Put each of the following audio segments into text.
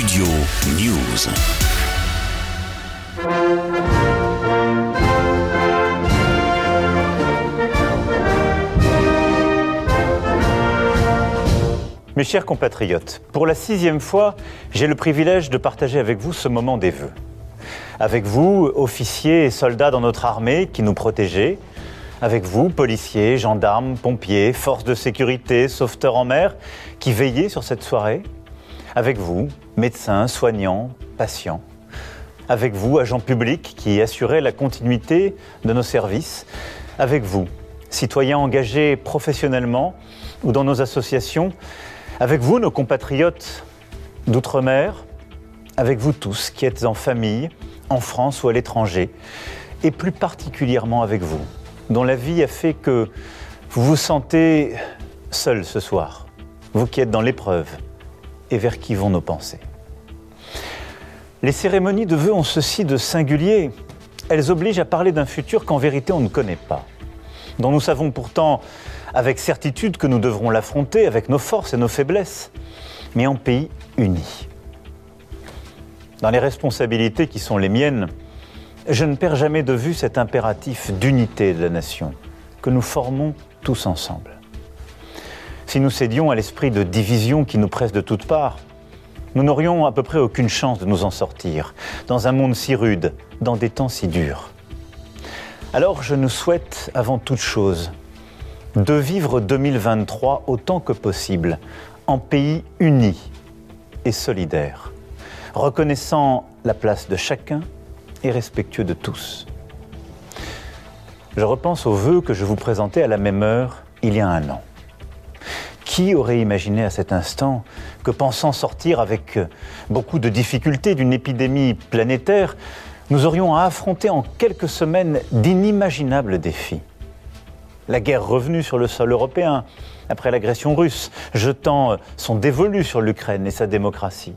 Studio News. Mes chers compatriotes, pour la sixième fois, j'ai le privilège de partager avec vous ce moment des vœux. Avec vous, officiers et soldats dans notre armée qui nous protégeaient, avec vous, policiers, gendarmes, pompiers, forces de sécurité, sauveteurs en mer, qui veillaient sur cette soirée, avec vous, médecins, soignants, patients, avec vous, agents publics qui assuraient la continuité de nos services, avec vous, citoyens engagés professionnellement ou dans nos associations, avec vous, nos compatriotes d'outre-mer, avec vous tous qui êtes en famille, en France ou à l'étranger, et plus particulièrement avec vous, dont la vie a fait que vous vous sentez seul ce soir, vous qui êtes dans l'épreuve, et vers qui vont nos pensées. Les cérémonies de vœux ont ceci de singulier. Elles obligent à parler d'un futur qu'en vérité on ne connaît pas, dont nous savons pourtant avec certitude que nous devrons l'affronter avec nos forces et nos faiblesses, mais en pays uni. Dans les responsabilités qui sont les miennes, je ne perds jamais de vue cet impératif d'unité de la nation que nous formons tous ensemble. Si nous cédions à l'esprit de division qui nous presse de toutes parts, nous n'aurions à peu près aucune chance de nous en sortir, dans un monde si rude, dans des temps si durs. Alors je nous souhaite avant toute chose de vivre 2023 autant que possible en pays uni et solidaire, reconnaissant la place de chacun et respectueux de tous. Je repense aux vœux que je vous présentais à la même heure il y a un an. Qui aurait imaginé à cet instant que pensant sortir avec beaucoup de difficultés d'une épidémie planétaire, nous aurions à affronter en quelques semaines d'inimaginables défis? La guerre revenue sur le sol européen après l'agression russe, jetant son dévolu sur l'Ukraine et sa démocratie.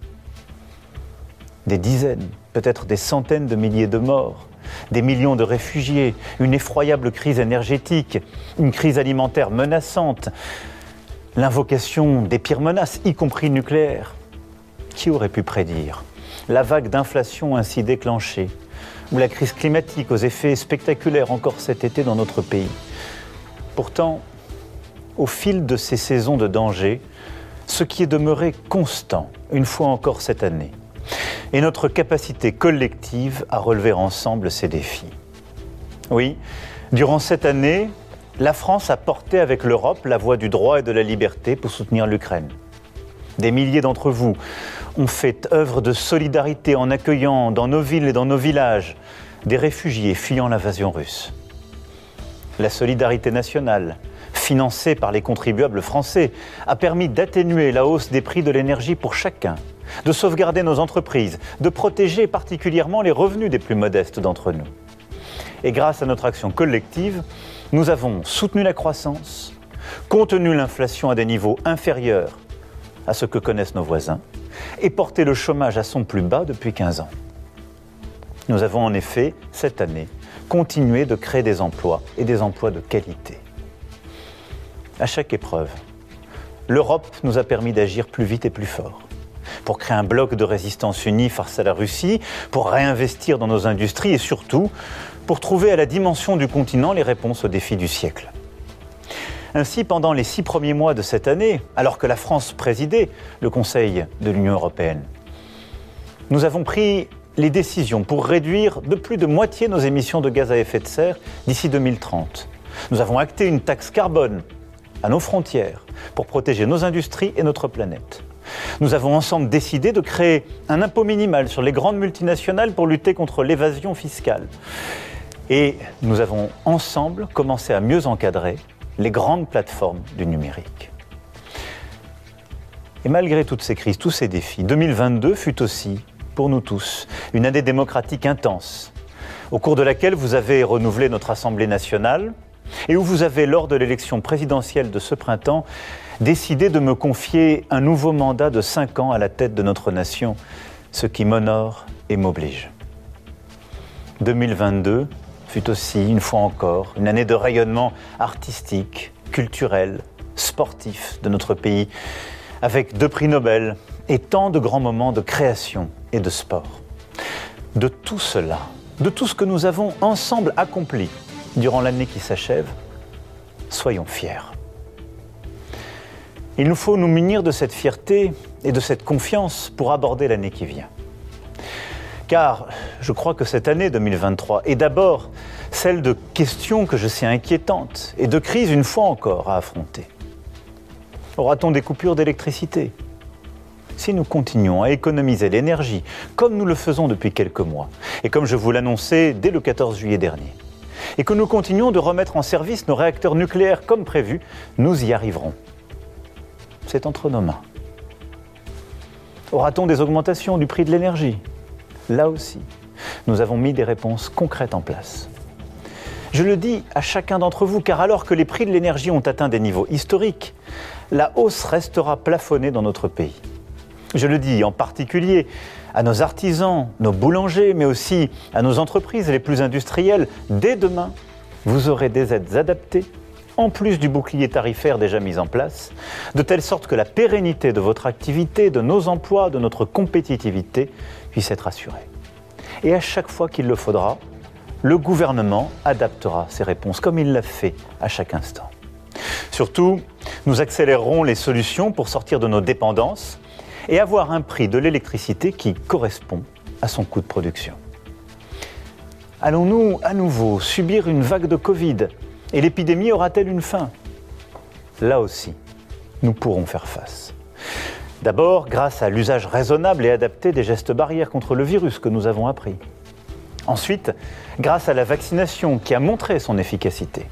Des dizaines, peut-être des centaines de milliers de morts, des millions de réfugiés, une effroyable crise énergétique, une crise alimentaire menaçante, l'invocation des pires menaces, y compris nucléaires. Qui aurait pu prédire la vague d'inflation ainsi déclenchée, ou la crise climatique aux effets spectaculaires encore cet été dans notre pays? Pourtant, au fil de ces saisons de danger, ce qui est demeuré constant, une fois encore cette année, est notre capacité collective à relever ensemble ces défis. Oui, durant cette année, la France a porté avec l'Europe la voie du droit et de la liberté pour soutenir l'Ukraine. Des milliers d'entre vous ont fait œuvre de solidarité en accueillant dans nos villes et dans nos villages des réfugiés fuyant l'invasion russe la solidarité nationale, financée par les contribuables français, a permis d'atténuer la hausse des prix de l'énergie pour chacun, de sauvegarder nos entreprises, de protéger particulièrement les revenus des plus modestes d'entre nous. Et grâce à notre action collective, nous avons soutenu la croissance, contenu l'inflation à des niveaux inférieurs à ce que connaissent nos voisins, et porté le chômage à son plus bas depuis 15 ans. Nous avons en effet, cette année, continuer de créer des emplois et des emplois de qualité. À chaque épreuve, l'Europe nous a permis d'agir plus vite et plus fort pour créer un bloc de résistance uni face à la Russie, pour réinvestir dans nos industries et surtout pour trouver à la dimension du continent les réponses aux défis du siècle. Ainsi, pendant les six premiers mois de cette année, alors que la France présidait le Conseil de l'Union européenne, nous avons pris les décisions pour réduire de plus de moitié nos émissions de gaz à effet de serre d'ici 2030. Nous avons acté une taxe carbone à nos frontières pour protéger nos industries et notre planète. Nous avons ensemble décidé de créer un impôt minimal sur les grandes multinationales pour lutter contre l'évasion fiscale. Et nous avons ensemble commencé à mieux encadrer les grandes plateformes du numérique. Et malgré toutes ces crises, tous ces défis, 2022 fut aussi pour nous tous, une année démocratique intense, au cours de laquelle vous avez renouvelé notre Assemblée nationale et où vous avez, lors de l'élection présidentielle de ce printemps, décidé de me confier un nouveau mandat de cinq ans à la tête de notre nation, ce qui m'honore et m'oblige. 2022 fut aussi, une fois encore, une année de rayonnement artistique, culturel, sportif de notre pays, avec deux prix Nobel, et tant de grands moments de création et de sport. De tout cela, de tout ce que nous avons ensemble accompli durant l'année qui s'achève, soyons fiers. Il nous faut nous munir de cette fierté et de cette confiance pour aborder l'année qui vient. Car je crois que cette année 2023 est d'abord celle de questions que je sais inquiétantes et de crises une fois encore à affronter. Aura-t-on des coupures d'électricité? Si nous continuons à économiser l'énergie comme nous le faisons depuis quelques mois, et comme je vous l'annonçais dès le 14 juillet dernier, et que nous continuons de remettre en service nos réacteurs nucléaires comme prévu, nous y arriverons. C'est entre nos mains. Aura-t-on des augmentations du prix de l'énergie? Là aussi, nous avons mis des réponses concrètes en place. Je le dis à chacun d'entre vous, car alors que les prix de l'énergie ont atteint des niveaux historiques, la hausse restera plafonnée dans notre pays. Je le dis en particulier à nos artisans, nos boulangers, mais aussi à nos entreprises les plus industrielles. Dès demain, vous aurez des aides adaptées, en plus du bouclier tarifaire déjà mis en place, de telle sorte que la pérennité de votre activité, de nos emplois, de notre compétitivité puisse être assurée. Et à chaque fois qu'il le faudra, le gouvernement adaptera ses réponses comme il l'a fait à chaque instant. Surtout, nous accélérerons les solutions pour sortir de nos dépendances et avoir un prix de l'électricité qui correspond à son coût de production. Allons-nous à nouveau subir une vague de Covid et l'épidémie aura-t-elle une fin? Là aussi, nous pourrons faire face. D'abord, grâce à l'usage raisonnable et adapté des gestes barrières contre le virus que nous avons appris. Ensuite, grâce à la vaccination qui a montré son efficacité.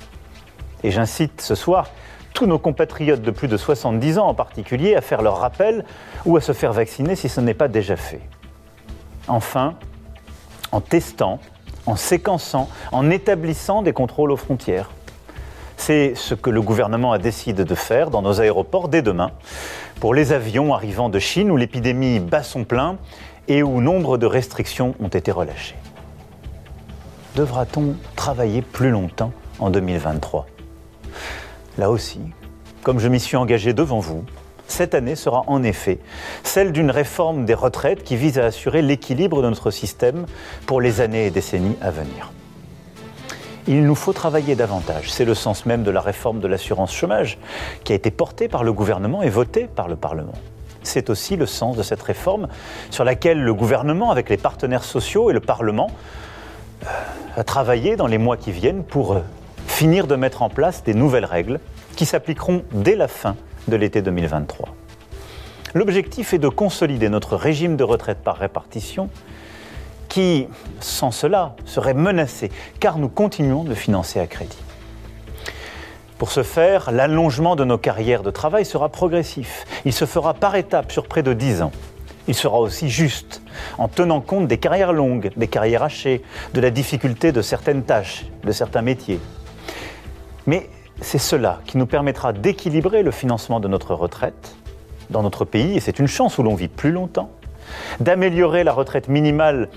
Et j'incite ce soir tous nos compatriotes de plus de 70 ans en particulier à faire leur rappel ou à se faire vacciner si ce n'est pas déjà fait. Enfin, en testant, en séquençant, en établissant des contrôles aux frontières. C'est ce que le gouvernement a décidé de faire dans nos aéroports dès demain pour les avions arrivant de Chine où l'épidémie bat son plein et où nombre de restrictions ont été relâchées devra-t-on travailler plus longtemps en 2023 Là aussi, comme je m'y suis engagé devant vous, cette année sera en effet celle d'une réforme des retraites qui vise à assurer l'équilibre de notre système pour les années et décennies à venir. Il nous faut travailler davantage. C'est le sens même de la réforme de l'assurance chômage qui a été portée par le gouvernement et votée par le Parlement. C'est aussi le sens de cette réforme sur laquelle le gouvernement, avec les partenaires sociaux et le Parlement, à travailler dans les mois qui viennent pour euh, finir de mettre en place des nouvelles règles qui s'appliqueront dès la fin de l'été 2023. L'objectif est de consolider notre régime de retraite par répartition qui, sans cela, serait menacé car nous continuons de financer à crédit. Pour ce faire, l'allongement de nos carrières de travail sera progressif. Il se fera par étapes sur près de 10 ans il sera aussi juste, en tenant compte des carrières longues, des carrières hachées, de la difficulté de certaines tâches, de certains métiers. Mais c'est cela qui nous permettra d'équilibrer le financement de notre retraite dans notre pays, et c'est une chance où l'on vit plus longtemps, d'améliorer la retraite minimale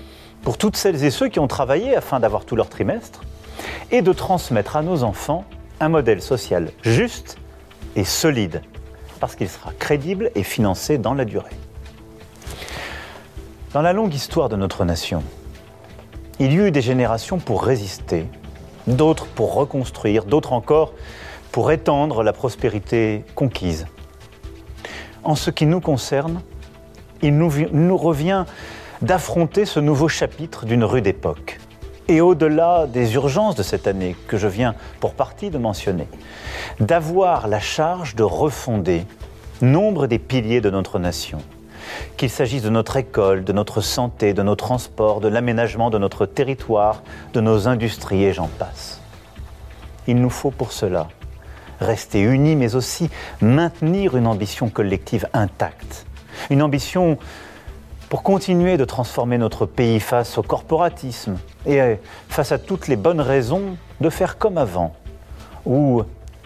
pour toutes celles et ceux qui ont travaillé afin d'avoir tout leur trimestre, et de transmettre à nos enfants un modèle social juste et solide, parce qu'il sera crédible et financé dans la durée. Dans la longue histoire de notre nation, il y eut des générations pour résister, d'autres pour reconstruire, d'autres encore pour étendre la prospérité conquise. En ce qui nous concerne, il nous, nous revient d'affronter ce nouveau chapitre d'une rude époque. Et au-delà des urgences de cette année que je viens pour partie de mentionner, d'avoir la charge de refonder nombre des piliers de notre nation qu'il s'agisse de notre école, de notre santé, de nos transports, de l'aménagement de notre territoire, de nos industries et j'en passe. Il nous faut pour cela rester unis, mais aussi maintenir une ambition collective intacte. Une ambition pour continuer de transformer notre pays face au corporatisme et face à toutes les bonnes raisons de faire comme avant, ou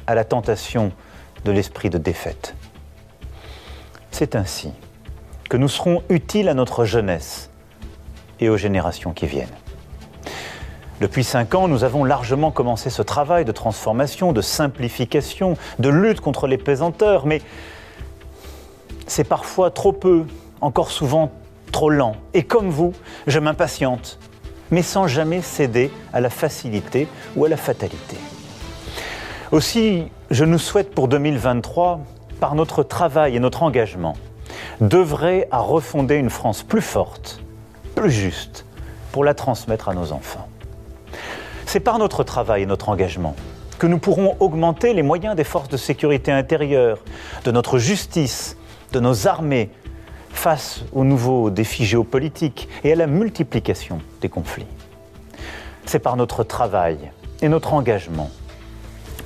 à la tentation de l'esprit de défaite. C'est ainsi que nous serons utiles à notre jeunesse et aux générations qui viennent. Depuis cinq ans, nous avons largement commencé ce travail de transformation, de simplification, de lutte contre les pesanteurs, mais c'est parfois trop peu encore souvent trop lent. Et comme vous, je m'impatiente, mais sans jamais céder à la facilité ou à la fatalité. Aussi, je nous souhaite pour 2023, par notre travail et notre engagement, d'œuvrer à refonder une France plus forte, plus juste, pour la transmettre à nos enfants. C'est par notre travail et notre engagement que nous pourrons augmenter les moyens des forces de sécurité intérieure, de notre justice, de nos armées, face aux nouveaux défis géopolitiques et à la multiplication des conflits. C'est par notre travail et notre engagement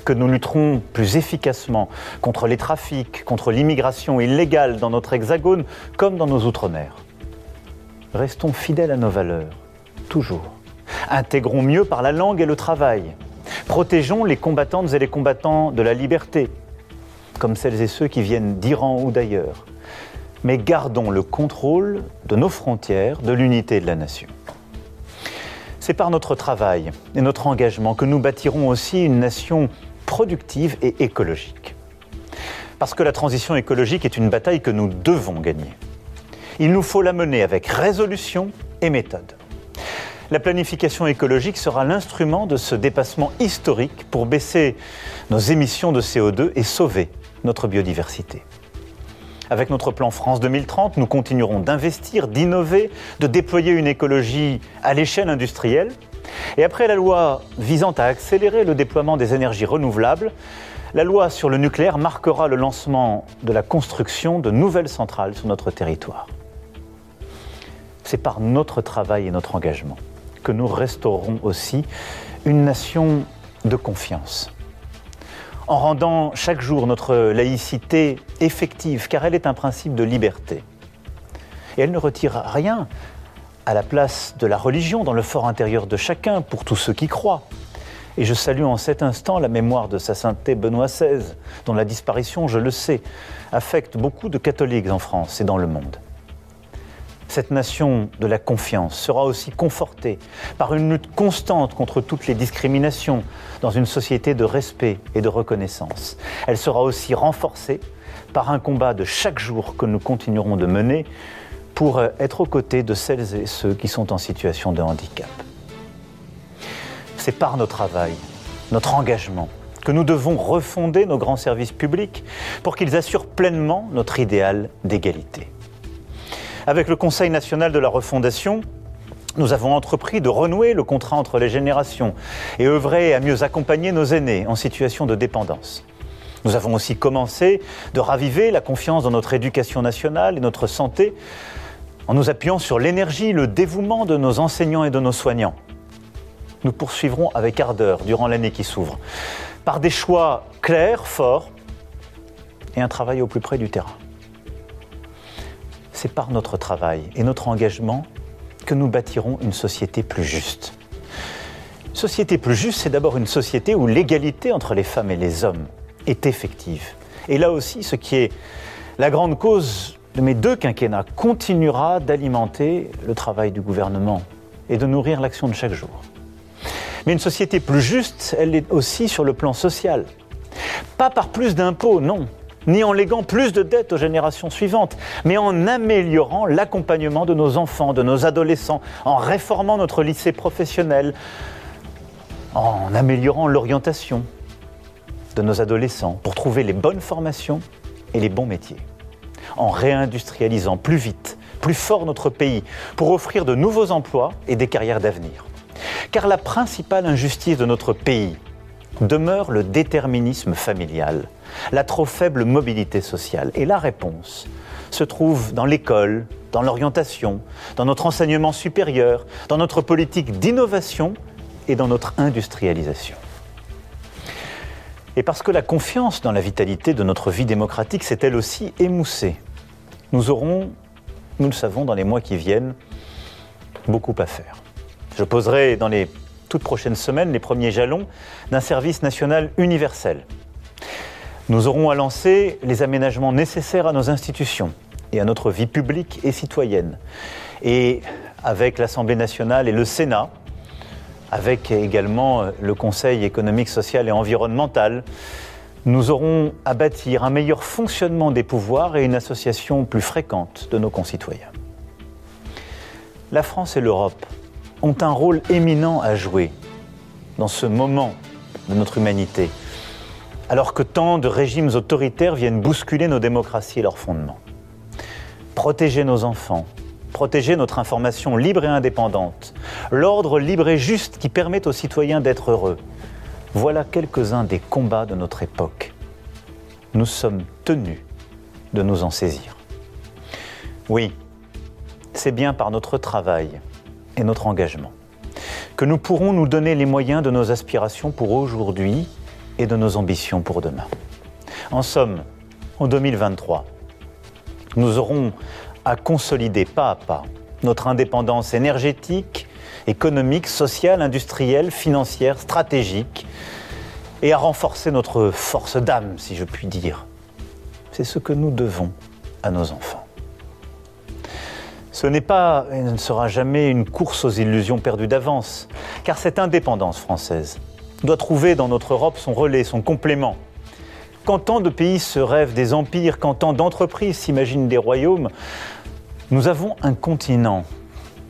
que nous lutterons plus efficacement contre les trafics, contre l'immigration illégale dans notre hexagone comme dans nos outre-mer. Restons fidèles à nos valeurs, toujours. Intégrons mieux par la langue et le travail. Protégeons les combattantes et les combattants de la liberté, comme celles et ceux qui viennent d'Iran ou d'ailleurs mais gardons le contrôle de nos frontières, de l'unité de la nation. C'est par notre travail et notre engagement que nous bâtirons aussi une nation productive et écologique. Parce que la transition écologique est une bataille que nous devons gagner. Il nous faut la mener avec résolution et méthode. La planification écologique sera l'instrument de ce dépassement historique pour baisser nos émissions de CO2 et sauver notre biodiversité. Avec notre plan France 2030, nous continuerons d'investir, d'innover, de déployer une écologie à l'échelle industrielle. Et après la loi visant à accélérer le déploiement des énergies renouvelables, la loi sur le nucléaire marquera le lancement de la construction de nouvelles centrales sur notre territoire. C'est par notre travail et notre engagement que nous restaurerons aussi une nation de confiance en rendant chaque jour notre laïcité effective, car elle est un principe de liberté. Et elle ne retire rien à la place de la religion dans le fort intérieur de chacun, pour tous ceux qui croient. Et je salue en cet instant la mémoire de sa sainteté Benoît XVI, dont la disparition, je le sais, affecte beaucoup de catholiques en France et dans le monde. Cette nation de la confiance sera aussi confortée par une lutte constante contre toutes les discriminations dans une société de respect et de reconnaissance. Elle sera aussi renforcée par un combat de chaque jour que nous continuerons de mener pour être aux côtés de celles et ceux qui sont en situation de handicap. C'est par notre travail, notre engagement, que nous devons refonder nos grands services publics pour qu'ils assurent pleinement notre idéal d'égalité. Avec le Conseil national de la refondation, nous avons entrepris de renouer le contrat entre les générations et œuvrer à mieux accompagner nos aînés en situation de dépendance. Nous avons aussi commencé de raviver la confiance dans notre éducation nationale et notre santé en nous appuyant sur l'énergie, le dévouement de nos enseignants et de nos soignants. Nous poursuivrons avec ardeur durant l'année qui s'ouvre, par des choix clairs, forts et un travail au plus près du terrain c'est par notre travail et notre engagement que nous bâtirons une société plus juste. Société plus juste, c'est d'abord une société où l'égalité entre les femmes et les hommes est effective. Et là aussi, ce qui est la grande cause de mes deux quinquennats continuera d'alimenter le travail du gouvernement et de nourrir l'action de chaque jour. Mais une société plus juste, elle est aussi sur le plan social. Pas par plus d'impôts, non, ni en léguant plus de dettes aux générations suivantes, mais en améliorant l'accompagnement de nos enfants, de nos adolescents, en réformant notre lycée professionnel, en améliorant l'orientation de nos adolescents pour trouver les bonnes formations et les bons métiers, en réindustrialisant plus vite, plus fort notre pays pour offrir de nouveaux emplois et des carrières d'avenir. Car la principale injustice de notre pays demeure le déterminisme familial la trop faible mobilité sociale. Et la réponse se trouve dans l'école, dans l'orientation, dans notre enseignement supérieur, dans notre politique d'innovation et dans notre industrialisation. Et parce que la confiance dans la vitalité de notre vie démocratique s'est elle aussi émoussée, nous aurons, nous le savons, dans les mois qui viennent, beaucoup à faire. Je poserai dans les toutes prochaines semaines les premiers jalons d'un service national universel nous aurons à lancer les aménagements nécessaires à nos institutions et à notre vie publique et citoyenne. Et avec l'Assemblée nationale et le Sénat, avec également le Conseil économique, social et environnemental, Nous aurons à bâtir un meilleur fonctionnement des pouvoirs et une association plus fréquente de nos concitoyens. La France et l'Europe ont un rôle éminent à jouer dans ce moment de notre humanité, alors que tant de régimes autoritaires viennent bousculer nos démocraties et leurs fondements. Protéger nos enfants, protéger notre information libre et indépendante, l'ordre libre et juste qui permet aux citoyens d'être heureux. Voilà quelques-uns des combats de notre époque. Nous sommes tenus de nous en saisir. Oui, c'est bien par notre travail et notre engagement que nous pourrons nous donner les moyens de nos aspirations pour aujourd'hui et de nos ambitions pour demain. En somme, en 2023, nous aurons à consolider pas à pas notre indépendance énergétique, économique, sociale, industrielle, financière, stratégique, et à renforcer notre force d'âme, si je puis dire. C'est ce que nous devons à nos enfants. Ce n'est pas et ne sera jamais une course aux illusions perdues d'avance, car cette indépendance française doit trouver dans notre Europe son relais, son complément. Quand tant de pays se rêvent des empires, quand tant d'entreprises s'imaginent des royaumes, nous avons un continent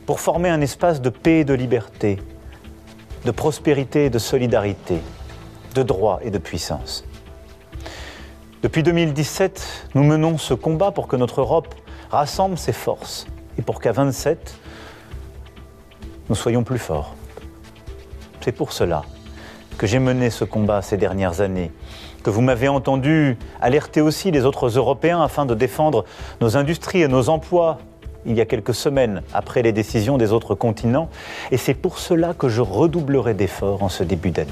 pour former un espace de paix et de liberté, de prospérité et de solidarité, de droit et de puissance. Depuis 2017, nous menons ce combat pour que notre Europe rassemble ses forces et pour qu'à 27, nous soyons plus forts. C'est pour cela que j'ai mené ce combat ces dernières années, que vous m'avez entendu alerter aussi les autres Européens afin de défendre nos industries et nos emplois il y a quelques semaines après les décisions des autres continents, et c'est pour cela que je redoublerai d'efforts en ce début d'année.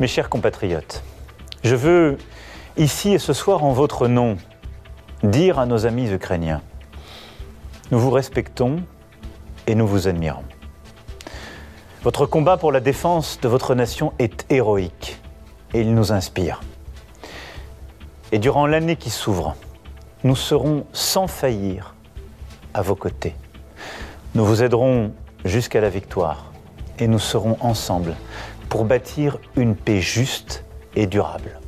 Mes chers compatriotes, je veux ici et ce soir en votre nom dire à nos amis ukrainiens nous vous respectons et nous vous admirons. Votre combat pour la défense de votre nation est héroïque et il nous inspire. Et durant l'année qui s'ouvre, nous serons sans faillir à vos côtés. Nous vous aiderons jusqu'à la victoire et nous serons ensemble pour bâtir une paix juste et durable.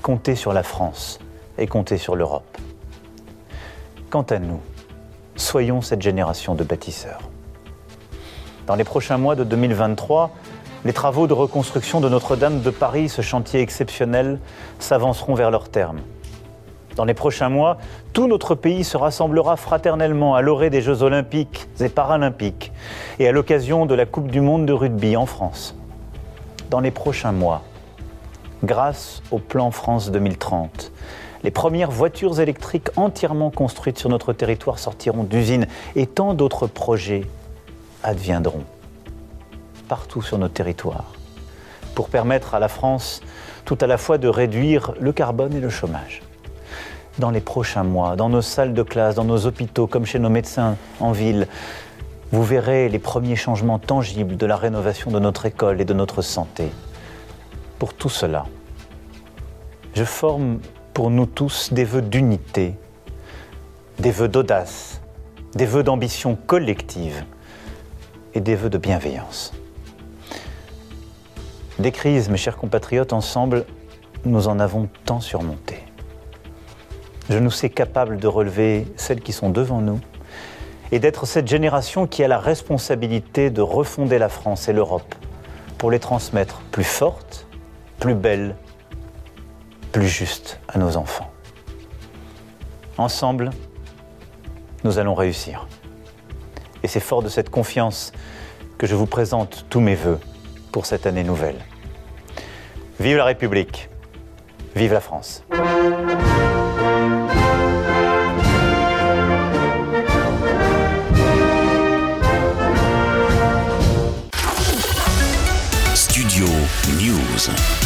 Comptez sur la France et comptez sur l'Europe. Quant à nous, soyons cette génération de bâtisseurs. Dans les prochains mois de 2023, les travaux de reconstruction de Notre-Dame de Paris, ce chantier exceptionnel, s'avanceront vers leur terme. Dans les prochains mois, tout notre pays se rassemblera fraternellement à l'orée des Jeux olympiques et paralympiques et à l'occasion de la Coupe du monde de rugby en France. Dans les prochains mois, grâce au plan France 2030, les premières voitures électriques entièrement construites sur notre territoire sortiront d'usines et tant d'autres projets adviendront partout sur notre territoire pour permettre à la France tout à la fois de réduire le carbone et le chômage. Dans les prochains mois, dans nos salles de classe, dans nos hôpitaux, comme chez nos médecins en ville, vous verrez les premiers changements tangibles de la rénovation de notre école et de notre santé. Pour tout cela, je forme pour nous tous des vœux d'unité, des vœux d'audace, des vœux d'ambition collective et des vœux de bienveillance. Des crises, mes chers compatriotes, ensemble, nous en avons tant surmonté. Je nous sais capables de relever celles qui sont devant nous et d'être cette génération qui a la responsabilité de refonder la France et l'Europe pour les transmettre plus fortes, plus belles plus juste à nos enfants. Ensemble, nous allons réussir. Et c'est fort de cette confiance que je vous présente tous mes voeux pour cette année nouvelle. Vive la République, vive la France. Studio News.